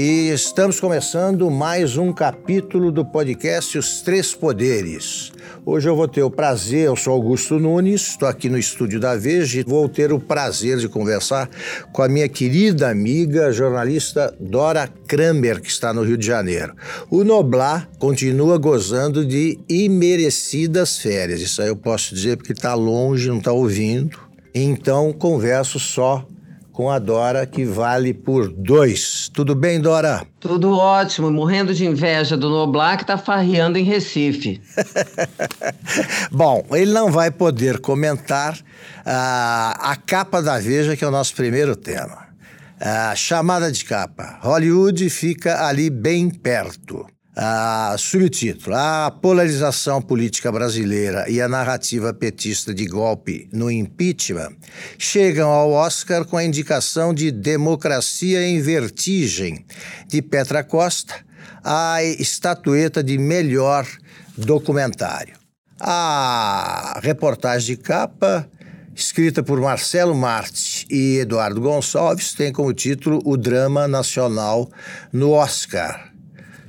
e estamos começando mais um capítulo do podcast Os Três Poderes. Hoje eu vou ter o prazer, eu sou Augusto Nunes, estou aqui no estúdio da Veja e vou ter o prazer de conversar com a minha querida amiga jornalista Dora Kramer, que está no Rio de Janeiro. O Noblar continua gozando de imerecidas férias, isso aí eu posso dizer porque está longe, não está ouvindo. Então converso só com a Dora, que vale por dois. Tudo bem, Dora? Tudo ótimo, morrendo de inveja do Noblar que está farreando em Recife. Bom, ele não vai poder comentar uh, a capa da Veja, que é o nosso primeiro tema. Uh, chamada de capa. Hollywood fica ali bem perto. Ah, subtítulo: A polarização política brasileira e a narrativa petista de golpe no impeachment chegam ao Oscar com a indicação de Democracia em Vertigem, de Petra Costa, a estatueta de melhor documentário. A reportagem de capa escrita por Marcelo Marti e Eduardo Gonçalves, tem como título O Drama Nacional no Oscar.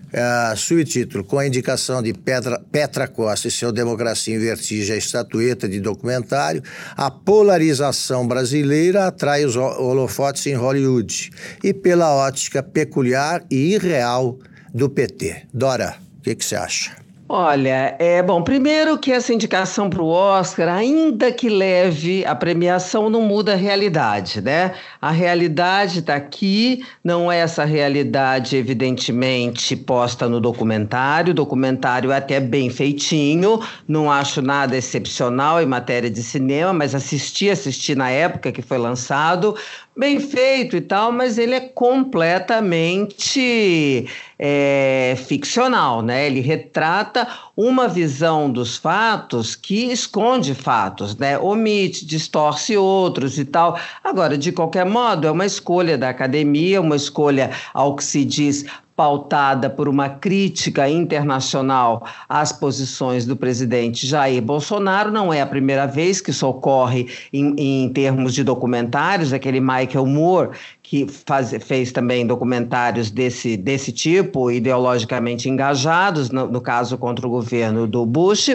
Uh, subtítulo: Com a indicação de Petra, Petra Costa e seu Democracia em Vertigem, a estatueta de documentário, a polarização brasileira atrai os holofotes em Hollywood e pela ótica peculiar e irreal do PT. Dora, o que você acha? Olha, é bom. Primeiro que essa indicação para o Oscar, ainda que leve a premiação, não muda a realidade, né? A realidade está aqui, não é essa realidade evidentemente posta no documentário. O documentário é até bem feitinho, não acho nada excepcional em matéria de cinema, mas assisti, assisti na época que foi lançado, bem feito e tal, mas ele é completamente é, ficcional, né? Ele retrata uma visão dos fatos que esconde fatos, né? Omite, distorce outros e tal. Agora, de qualquer modo, é uma escolha da academia, uma escolha, ao que se diz, pautada por uma crítica internacional às posições do presidente Jair Bolsonaro. Não é a primeira vez que isso ocorre em, em termos de documentários. Aquele Michael Moore, que faz, fez também documentários desse, desse tipo, ideologicamente engajados, no, no caso contra o governo do Bush.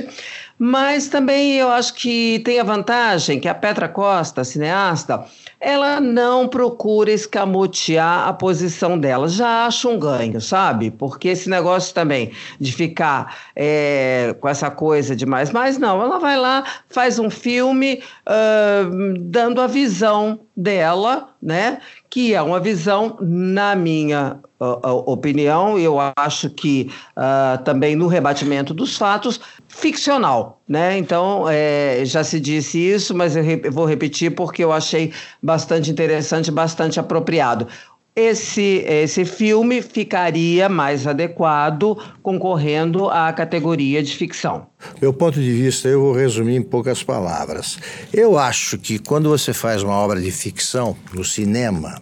Mas também eu acho que tem a vantagem que a Petra Costa, cineasta, ela não procura escamotear a posição dela. Já acho um ganho, sabe? Porque esse negócio também de ficar é, com essa coisa de mais, mas não, ela vai lá, faz um filme uh, dando a visão dela, né? Que é uma visão, na minha opinião, eu acho que uh, também no rebatimento dos fatos, ficcional, né? Então, é, já se disse isso, mas eu, re vou repetir porque eu achei bastante interessante, bastante apropriado esse, esse filme ficaria mais adequado concorrendo à categoria de ficção. Meu ponto de vista, eu vou resumir em poucas palavras. Eu acho que quando você faz uma obra de ficção no cinema,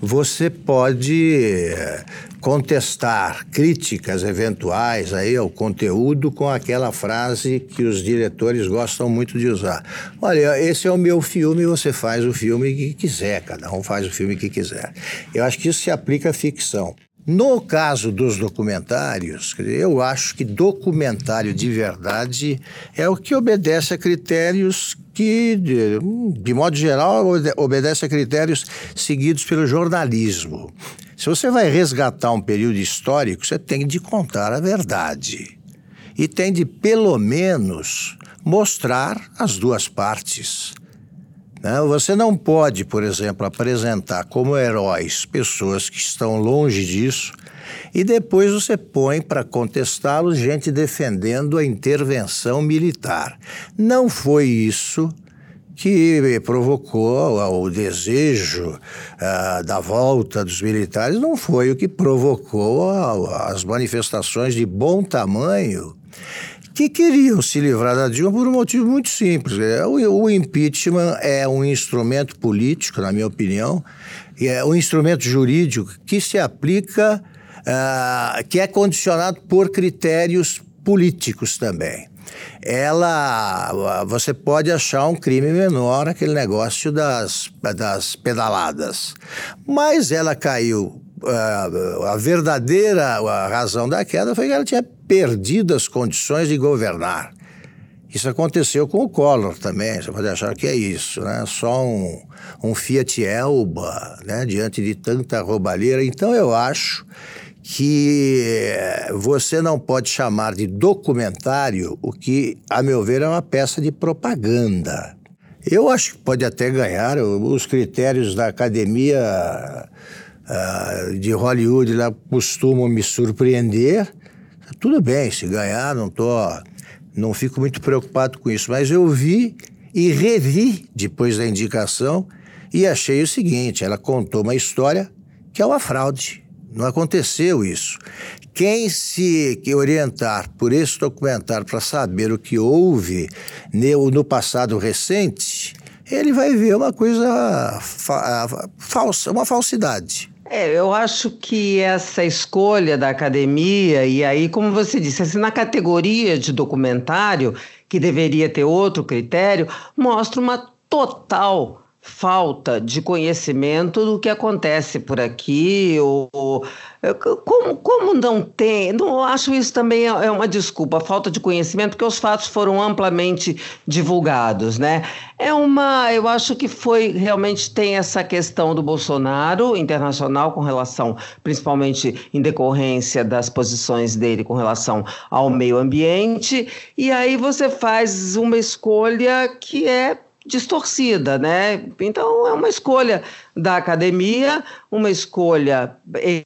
você pode eh, contestar críticas eventuais aí ao conteúdo com aquela frase que os diretores gostam muito de usar. Olha, esse é o meu filme, você faz o filme que quiser, cada um faz o filme que quiser. Eu acho que isso se aplica à ficção. No caso dos documentários, eu acho que documentário de verdade é o que obedece a critérios que, de, modo geral, obedece a critérios seguidos pelo jornalismo. Se você vai resgatar um período histórico, você tem de contar a verdade. E tem de, pelo menos, mostrar as duas partes. Né? Você não pode, por exemplo, apresentar como heróis pessoas que estão longe disso e depois você põe para contestá-los gente defendendo a intervenção militar. Não foi isso que provocou o desejo uh, da volta dos militares, não foi o que provocou as manifestações de bom tamanho que queriam se livrar da Dilma por um motivo muito simples. É, o, o impeachment é um instrumento político, na minha opinião, e é um instrumento jurídico que se aplica, uh, que é condicionado por critérios políticos também. Ela, você pode achar um crime menor aquele negócio das, das pedaladas, mas ela caiu a verdadeira razão da queda foi que ela tinha perdido as condições de governar. Isso aconteceu com o Collor também, você pode achar que é isso, né? Só um, um Fiat Elba, né? Diante de tanta roubalheira. Então eu acho que você não pode chamar de documentário o que, a meu ver, é uma peça de propaganda. Eu acho que pode até ganhar os critérios da academia uh, de Hollywood lá costumam me surpreender. Tudo bem, se ganhar, não tô, não fico muito preocupado com isso. Mas eu vi e revi depois da indicação e achei o seguinte: ela contou uma história que é uma fraude. Não aconteceu isso. Quem se orientar por esse documentário para saber o que houve no passado recente, ele vai ver uma coisa fa falsa, uma falsidade. É, eu acho que essa escolha da academia, e aí, como você disse, assim, na categoria de documentário, que deveria ter outro critério, mostra uma total falta de conhecimento do que acontece por aqui, ou, como, como não tem, não acho isso também é, é uma desculpa, falta de conhecimento, porque os fatos foram amplamente divulgados, né? É uma, eu acho que foi, realmente tem essa questão do Bolsonaro internacional com relação, principalmente em decorrência das posições dele com relação ao meio ambiente, e aí você faz uma escolha que é distorcida, né? Então é uma escolha da academia, uma escolha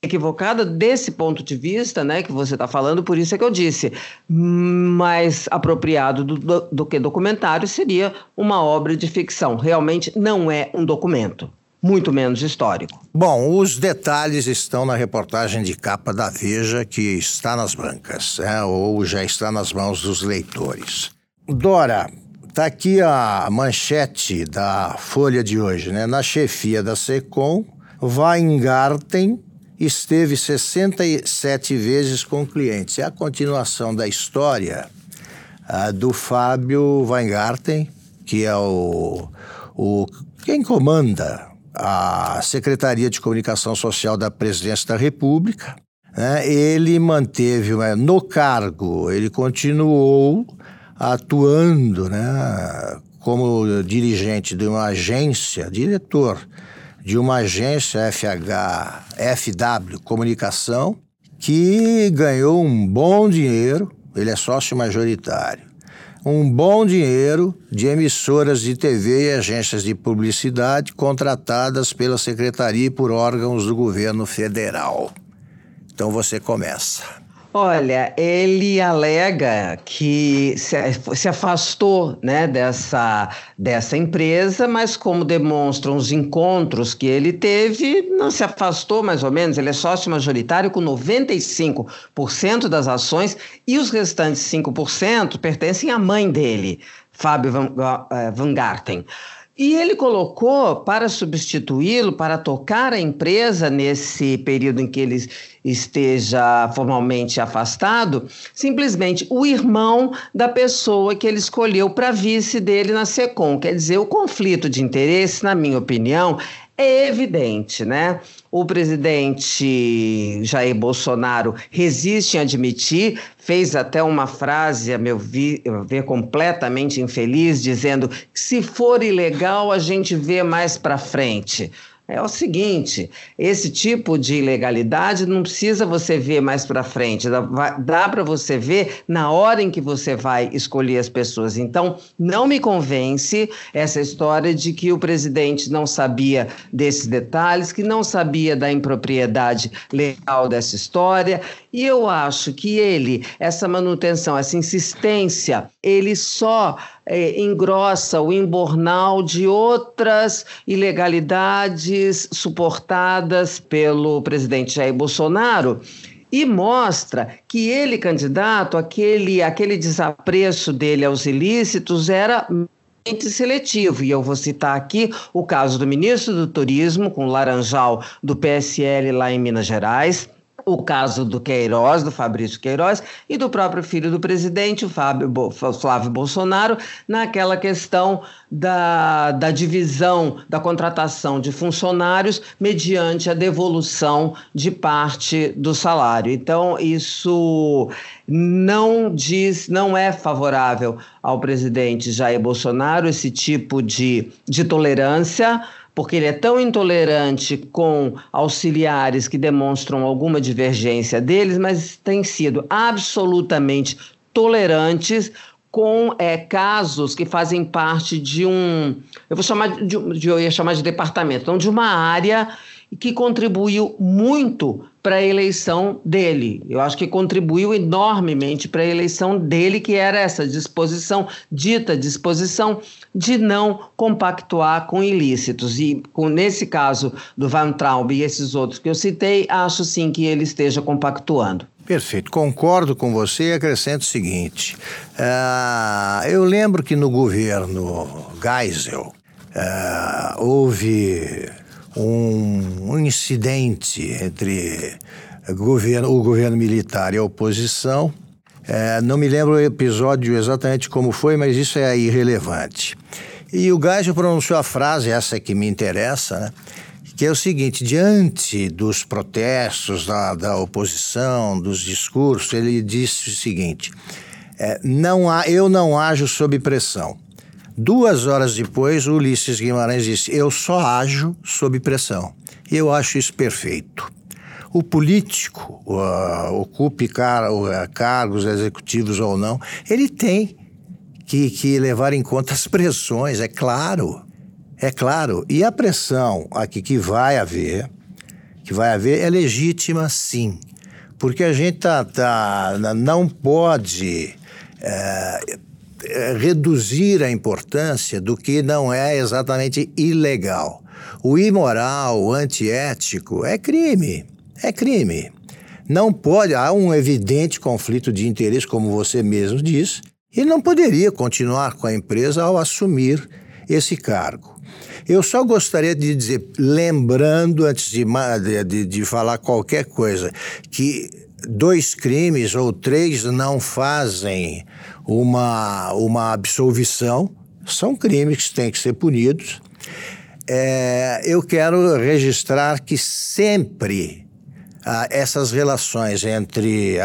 equivocada desse ponto de vista, né? Que você está falando, por isso é que eu disse, mais apropriado do, do, do que documentário seria uma obra de ficção. Realmente não é um documento muito menos histórico. Bom, os detalhes estão na reportagem de capa da Veja, que está nas bancas, né? ou já está nas mãos dos leitores. Dora, Está aqui a manchete da Folha de hoje, né? Na chefia da SECOM, Weingarten esteve 67 vezes com clientes. É a continuação da história do Fábio Weingarten, que é o, o quem comanda a Secretaria de Comunicação Social da Presidência da República. Né? Ele manteve né, no cargo, ele continuou atuando né, como dirigente de uma agência, diretor de uma agência FH, FW Comunicação, que ganhou um bom dinheiro, ele é sócio majoritário, um bom dinheiro de emissoras de TV e agências de publicidade contratadas pela secretaria e por órgãos do governo federal. Então você começa. Olha, ele alega que se, afastou né, dessa, dessa empresa, mas como demonstram os encontros que ele teve, não se afastou mais ou menos. Ele é sócio majoritário com 95% das ações e os restantes 5% pertencem à mãe dele, Fábio Van, eh, Van Garten. E ele colocou para substituí-lo, para tocar a empresa nesse período em que ele esteja formalmente afastado, simplesmente o irmão da pessoa que ele escolheu para vice dele na SECOM. Quer dizer, o conflito de interesse, na minha opinião, é evidente, né? O presidente Jair Bolsonaro resiste em admitir, fez até uma frase, a meu ver, completamente infeliz, dizendo que se for ilegal a gente vê mais para frente. É o seguinte: esse tipo de ilegalidade não precisa você ver mais para frente, dá, dá para você ver na hora em que você vai escolher as pessoas. Então, não me convence essa história de que o presidente não sabia desses detalhes, que não sabia da impropriedade legal dessa história. E eu acho que ele, essa manutenção, essa insistência, ele só é, engrossa o embornal de outras ilegalidades suportadas pelo presidente Jair Bolsonaro e mostra que ele, candidato, aquele, aquele desapreço dele aos ilícitos era seletivo. E eu vou citar aqui o caso do ministro do Turismo, com Laranjal, do PSL lá em Minas Gerais, o caso do Queiroz, do Fabrício Queiroz, e do próprio filho do presidente, o Fábio, Flávio Bolsonaro, naquela questão da, da divisão da contratação de funcionários mediante a devolução de parte do salário. Então, isso não diz, não é favorável ao presidente Jair Bolsonaro esse tipo de, de tolerância porque ele é tão intolerante com auxiliares que demonstram alguma divergência deles, mas tem sido absolutamente tolerantes com é, casos que fazem parte de um, eu vou chamar de, de, eu ia chamar de departamento, então de uma área que contribuiu muito para a eleição dele. Eu acho que contribuiu enormemente para a eleição dele, que era essa disposição, dita disposição de não compactuar com ilícitos. E com, nesse caso do Van Traub e esses outros que eu citei, acho sim que ele esteja compactuando. Perfeito, concordo com você e acrescento o seguinte: uh, eu lembro que no governo Geisel uh, houve um, incidente entre governo, o governo militar e a oposição. É, não me lembro o episódio exatamente como foi, mas isso é irrelevante. E o Gajo pronunciou a frase, essa que me interessa, né? que é o seguinte: diante dos protestos da, da oposição, dos discursos, ele disse o seguinte: é, não há, eu não ajo sob pressão. Duas horas depois, Ulisses Guimarães disse: Eu só ajo sob pressão. E eu acho isso perfeito. O político, uh, ocupe car uh, cargos executivos ou não, ele tem que, que levar em conta as pressões, é claro. É claro. E a pressão aqui que vai haver, que vai haver, é legítima sim. Porque a gente tá, tá não pode. É, reduzir a importância do que não é exatamente ilegal. O imoral, o antiético é crime. É crime. Não pode, há um evidente conflito de interesse, como você mesmo diz, e não poderia continuar com a empresa ao assumir esse cargo. Eu só gostaria de dizer, lembrando antes de, de, de falar qualquer coisa, que dois crimes ou três não fazem uma, uma absolvição, são crimes que têm que ser punidos. É, eu quero registrar que sempre ah, essas relações entre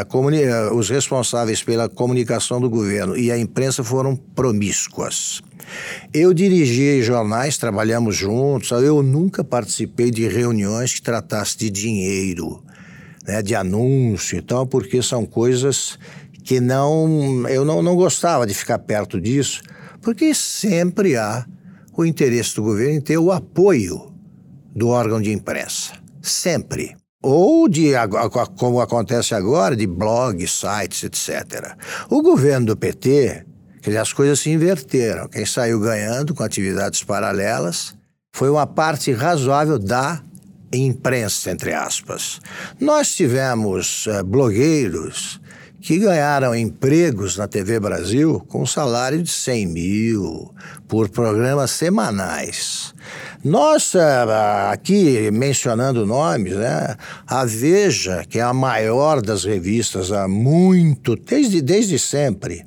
os responsáveis pela comunicação do governo e a imprensa foram promíscuas. Eu dirigi jornais, trabalhamos juntos, eu nunca participei de reuniões que tratassem de dinheiro, né, de anúncio e tal, porque são coisas que não eu não, não gostava de ficar perto disso, porque sempre há o interesse do governo em ter o apoio do órgão de imprensa. Sempre. Ou de, como acontece agora, de blogs, sites, etc. O governo do PT, dizer, as coisas se inverteram. Quem saiu ganhando com atividades paralelas foi uma parte razoável da imprensa, entre aspas. Nós tivemos uh, blogueiros que ganharam empregos na TV Brasil com salário de 100 mil por programas semanais. Nós, eh, aqui mencionando nomes, né, a Veja, que é a maior das revistas há muito, desde, desde sempre,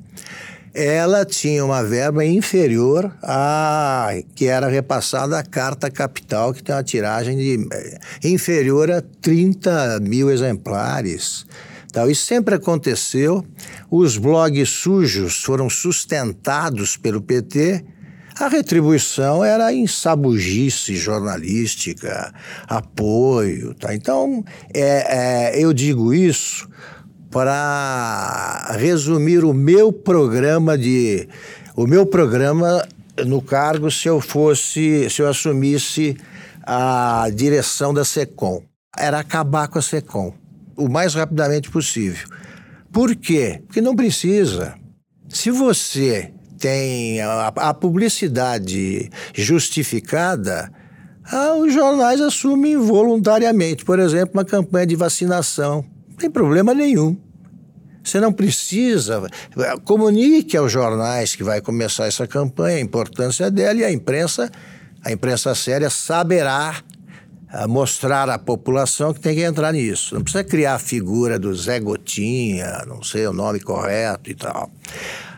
ela tinha uma verba inferior à que era repassada à Carta Capital, que tem uma tiragem de, eh, inferior a 30 mil exemplares. Então, isso sempre aconteceu. Os blogs sujos foram sustentados pelo PT. A retribuição era em sabugice jornalística, apoio. Tá? Então, é, é, eu digo isso para resumir o meu programa de o meu programa no cargo se eu fosse se eu assumisse a direção da Secom era acabar com a Secom o mais rapidamente possível. Por quê? Porque não precisa. Se você tem a, a publicidade justificada, ah, os jornais assumem voluntariamente. Por exemplo, uma campanha de vacinação Não tem problema nenhum. Você não precisa. Comunique aos jornais que vai começar essa campanha, a importância dela, e a imprensa, a imprensa séria, saberá ah, mostrar à população que tem que entrar nisso. Não precisa criar a figura do Zé Gotinha, não sei o nome correto e tal.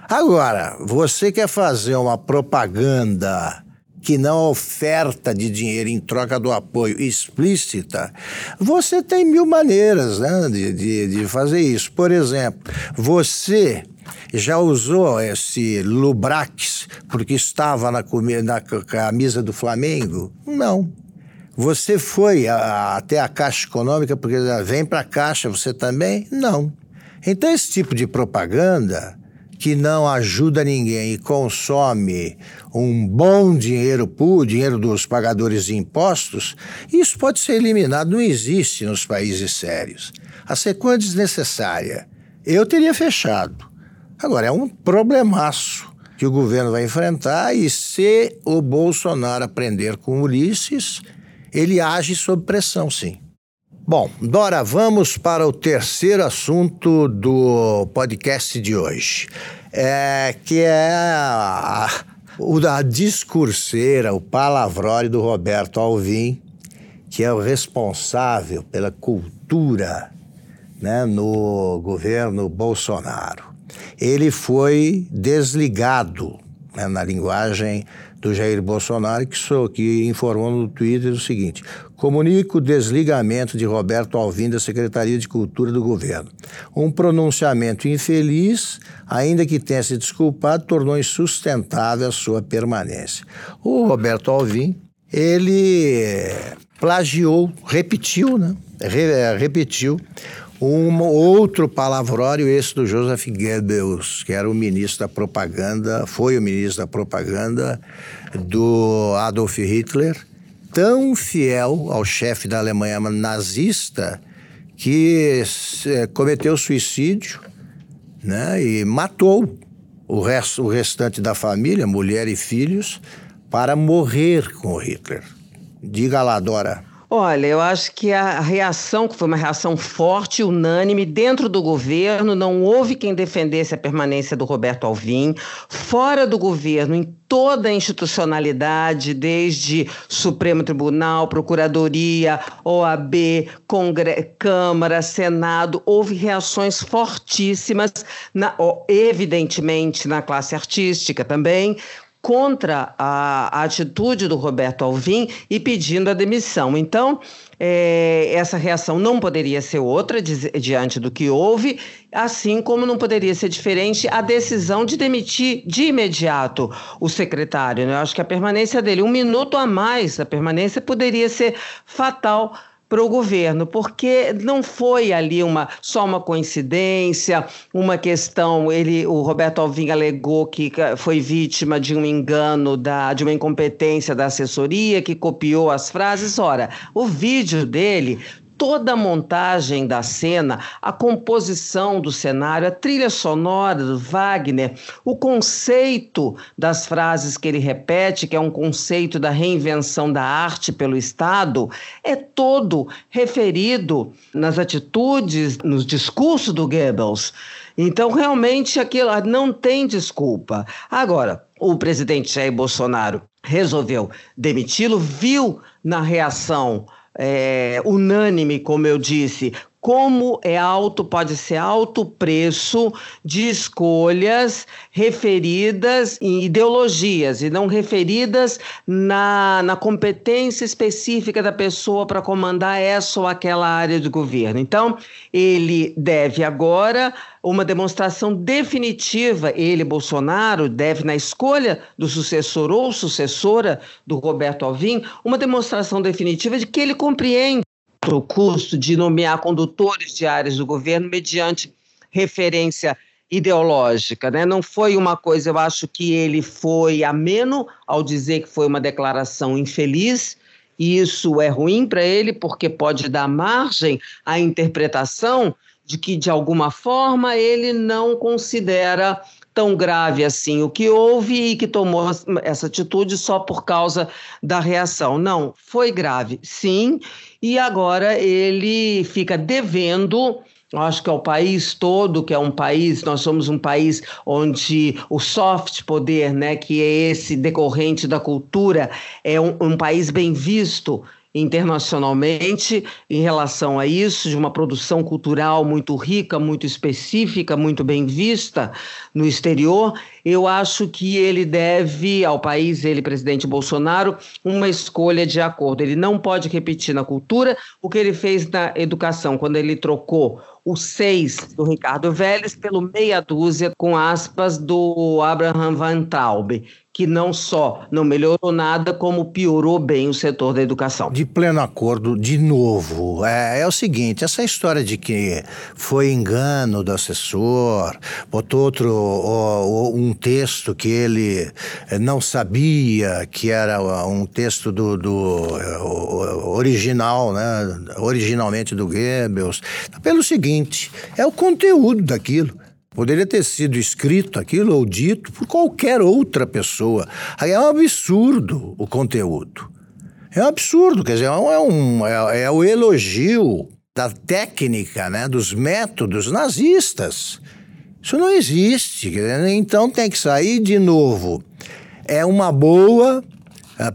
Agora, você quer fazer uma propaganda que não oferta de dinheiro em troca do apoio explícita, você tem mil maneiras né, de, de, de fazer isso. Por exemplo, você já usou esse Lubrax porque estava na, na camisa do Flamengo? Não. Você foi a, até a Caixa Econômica porque vem para a Caixa, você também? Não. Então, esse tipo de propaganda que não ajuda ninguém e consome um bom dinheiro público, dinheiro dos pagadores de impostos, isso pode ser eliminado, não existe nos países sérios. A sequência desnecessária. Eu teria fechado. Agora, é um problemaço que o governo vai enfrentar e se o Bolsonaro aprender com Ulisses, ele age sob pressão, sim. Bom, Dora, vamos para o terceiro assunto do podcast de hoje, é, que é a, a discurseira, o palavrório do Roberto Alvim, que é o responsável pela cultura né, no governo Bolsonaro. Ele foi desligado, né, na linguagem do Jair Bolsonaro, que, sou, que informou no Twitter o seguinte: comunico o desligamento de Roberto Alvim da Secretaria de Cultura do governo. Um pronunciamento infeliz, ainda que tenha se desculpado, tornou insustentável a sua permanência. O Roberto Alvim, ele plagiou, repetiu, né? Re, repetiu um outro palavrório, esse do Joseph Goebbels, que era o ministro da propaganda, foi o ministro da propaganda do Adolf Hitler, tão fiel ao chefe da Alemanha nazista que é, cometeu suicídio né, e matou o, resto, o restante da família, mulher e filhos, para morrer com Hitler. Diga lá, Dora. Olha, eu acho que a reação, que foi uma reação forte, unânime, dentro do governo, não houve quem defendesse a permanência do Roberto Alvim. Fora do governo, em toda a institucionalidade, desde Supremo Tribunal, Procuradoria, OAB, Congre Câmara, Senado, houve reações fortíssimas, na, evidentemente na classe artística também, contra a, a atitude do Roberto Alvim e pedindo a demissão. Então, é, essa reação não poderia ser outra di diante do que houve, assim como não poderia ser diferente a decisão de demitir de imediato o secretário. Né? Eu acho que a permanência dele, um minuto a mais, a permanência poderia ser fatal para o governo, porque não foi ali uma só uma coincidência, uma questão. Ele, o Roberto Alvim alegou que foi vítima de um engano da, de uma incompetência da assessoria que copiou as frases. Ora, o vídeo dele toda a montagem da cena, a composição do cenário, a trilha sonora do Wagner, o conceito das frases que ele repete, que é um conceito da reinvenção da arte pelo Estado, é todo referido nas atitudes, nos discursos do Goebbels. Então, realmente, aquilo não tem desculpa. Agora, o presidente Jair Bolsonaro resolveu demiti-lo, viu na reação é, unânime, como eu disse, como é alto, pode ser alto preço de escolhas referidas em ideologias e não referidas na, na competência específica da pessoa para comandar essa ou aquela área de governo. Então, ele deve agora uma demonstração definitiva, ele, Bolsonaro, deve, na escolha do sucessor ou sucessora do Roberto Alvim, uma demonstração definitiva de que ele compreende custo de nomear condutores de áreas do governo mediante referência ideológica, né? Não foi uma coisa, eu acho que ele foi ameno ao dizer que foi uma declaração infeliz, e isso é ruim para ele porque pode dar margem à interpretação de que de alguma forma ele não considera tão grave assim o que houve e que tomou essa atitude só por causa da reação. Não, foi grave, sim, e agora ele fica devendo acho que é o país todo, que é um país, nós somos um país onde o soft poder, né, que é esse decorrente da cultura, é um, um país bem visto internacionalmente em relação a isso, de uma produção cultural muito rica, muito específica, muito bem vista no exterior. Eu acho que ele deve ao país, ele, presidente Bolsonaro, uma escolha de acordo. Ele não pode repetir na cultura o que ele fez na educação, quando ele trocou o 6 do Ricardo Vélez pelo meia dúzia, com aspas, do Abraham Van Traub, que não só não melhorou nada, como piorou bem o setor da educação. De pleno acordo, de novo, é, é o seguinte: essa história de que foi engano do assessor, botou outro ó, um texto que ele eh, não sabia que era um texto do, do original, né? Originalmente do Goebbels. Pelo seguinte, é o conteúdo daquilo. Poderia ter sido escrito aquilo ou dito por qualquer outra pessoa. Aí é um absurdo o conteúdo. É um absurdo, quer dizer, é, um, é, é o elogio da técnica, né, dos métodos nazistas. Isso não existe. Então tem que sair de novo. É uma boa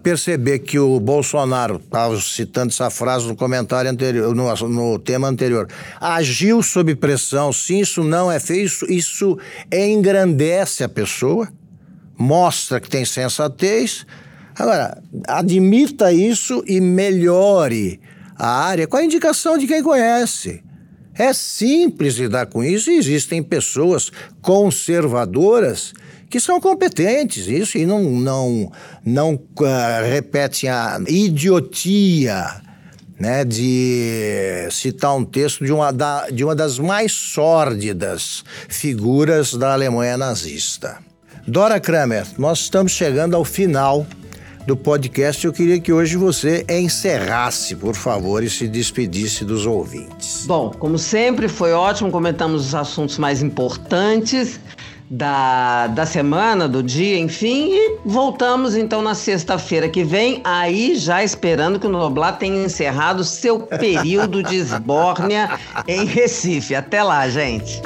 perceber que o Bolsonaro, estava citando essa frase no comentário anterior, no, no, tema anterior, agiu sob pressão, sim, isso não é feio, isso, isso engrandece a pessoa, mostra que tem sensatez. Agora, admita isso e melhore a área com a indicação de quem conhece. É simples lidar com isso e existem pessoas conservadoras que são competentes, isso, e não, não, não uh, repetem a idiotia né, de citar um texto de uma, da, de uma das mais sórdidas figuras da Alemanha nazista. Dora Kramer, nós estamos chegando ao final do podcast. Eu queria que hoje você encerrasse, por favor, e se despedisse dos ouvintes. Bom, como sempre, foi ótimo. Comentamos os assuntos mais importantes da, da semana, do dia, enfim, e voltamos então na sexta-feira que vem, aí já esperando que o Noblar tenha encerrado seu período de esbórnia em Recife. Até lá, gente.